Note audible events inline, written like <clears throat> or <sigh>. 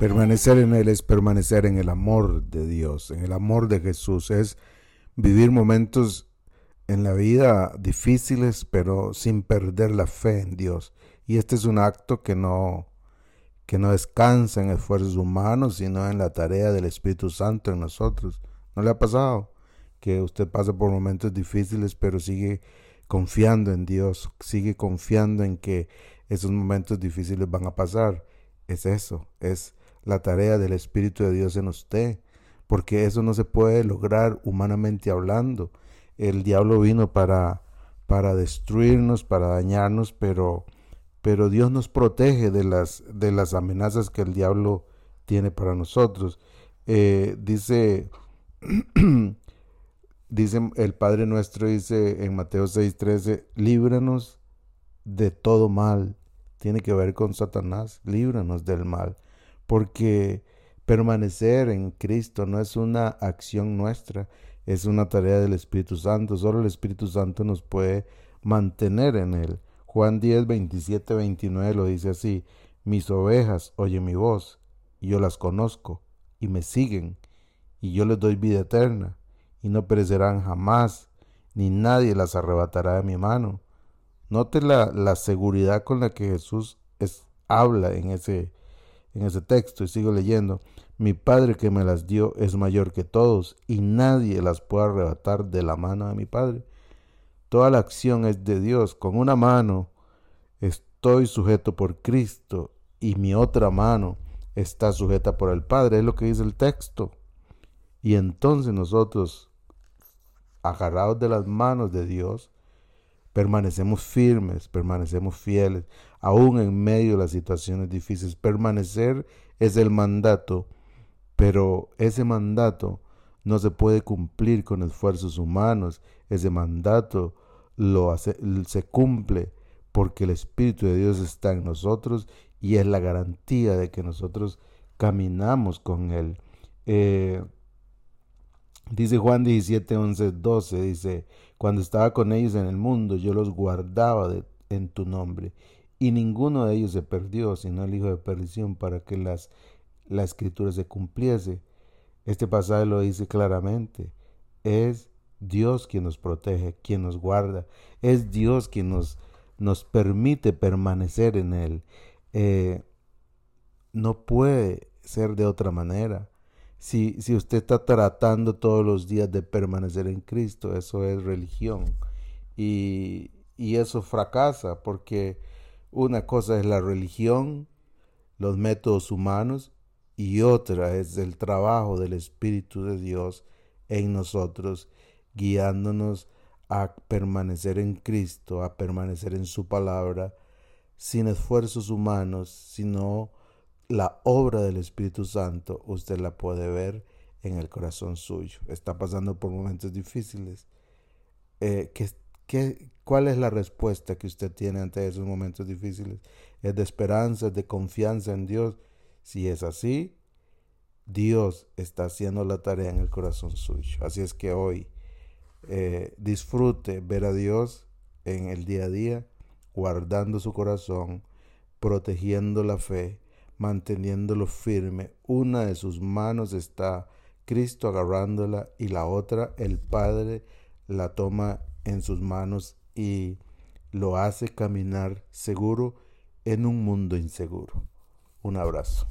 Permanecer en Él es permanecer en el amor de Dios, en el amor de Jesús. Es vivir momentos en la vida difíciles, pero sin perder la fe en Dios. Y este es un acto que no, que no descansa en esfuerzos humanos, sino en la tarea del Espíritu Santo en nosotros. ¿No le ha pasado? Que usted pasa por momentos difíciles, pero sigue confiando en Dios, sigue confiando en que esos momentos difíciles van a pasar. Es eso, es la tarea del Espíritu de Dios en usted, porque eso no se puede lograr humanamente hablando. El diablo vino para, para destruirnos, para dañarnos, pero, pero Dios nos protege de las, de las amenazas que el diablo tiene para nosotros. Eh, dice, <clears throat> dice el Padre nuestro, dice en Mateo 6:13, líbranos de todo mal. Tiene que ver con Satanás, líbranos del mal porque permanecer en Cristo no es una acción nuestra, es una tarea del Espíritu Santo. Solo el Espíritu Santo nos puede mantener en Él. Juan 10, 27, 29 lo dice así, mis ovejas oyen mi voz, yo las conozco, y me siguen, y yo les doy vida eterna, y no perecerán jamás, ni nadie las arrebatará de mi mano. Note la, la seguridad con la que Jesús es, habla en ese en ese texto y sigo leyendo, mi Padre que me las dio es mayor que todos y nadie las puede arrebatar de la mano de mi Padre. Toda la acción es de Dios. Con una mano estoy sujeto por Cristo y mi otra mano está sujeta por el Padre. Es lo que dice el texto. Y entonces nosotros, agarrados de las manos de Dios, permanecemos firmes, permanecemos fieles, aún en medio de las situaciones difíciles. Permanecer es el mandato, pero ese mandato no se puede cumplir con esfuerzos humanos. Ese mandato lo se cumple porque el Espíritu de Dios está en nosotros y es la garantía de que nosotros caminamos con Él. Eh, dice Juan 17, 11, 12, dice, cuando estaba con ellos en el mundo, yo los guardaba en tu nombre y ninguno de ellos se perdió, sino el hijo de perdición, para que las, la escritura se cumpliese. Este pasaje lo dice claramente. Es Dios quien nos protege, quien nos guarda. Es Dios quien nos, nos permite permanecer en Él. Eh, no puede ser de otra manera. Si, si usted está tratando todos los días de permanecer en Cristo, eso es religión. Y, y eso fracasa porque una cosa es la religión, los métodos humanos, y otra es el trabajo del Espíritu de Dios en nosotros, guiándonos a permanecer en Cristo, a permanecer en su palabra, sin esfuerzos humanos, sino la obra del Espíritu Santo, usted la puede ver en el corazón suyo. Está pasando por momentos difíciles. Eh, que ¿Cuál es la respuesta que usted tiene ante esos momentos difíciles? ¿Es de esperanza, es de confianza en Dios? Si es así, Dios está haciendo la tarea en el corazón suyo. Así es que hoy eh, disfrute ver a Dios en el día a día, guardando su corazón, protegiendo la fe, manteniéndolo firme. Una de sus manos está Cristo agarrándola y la otra el Padre la toma en sus manos y lo hace caminar seguro en un mundo inseguro. Un abrazo.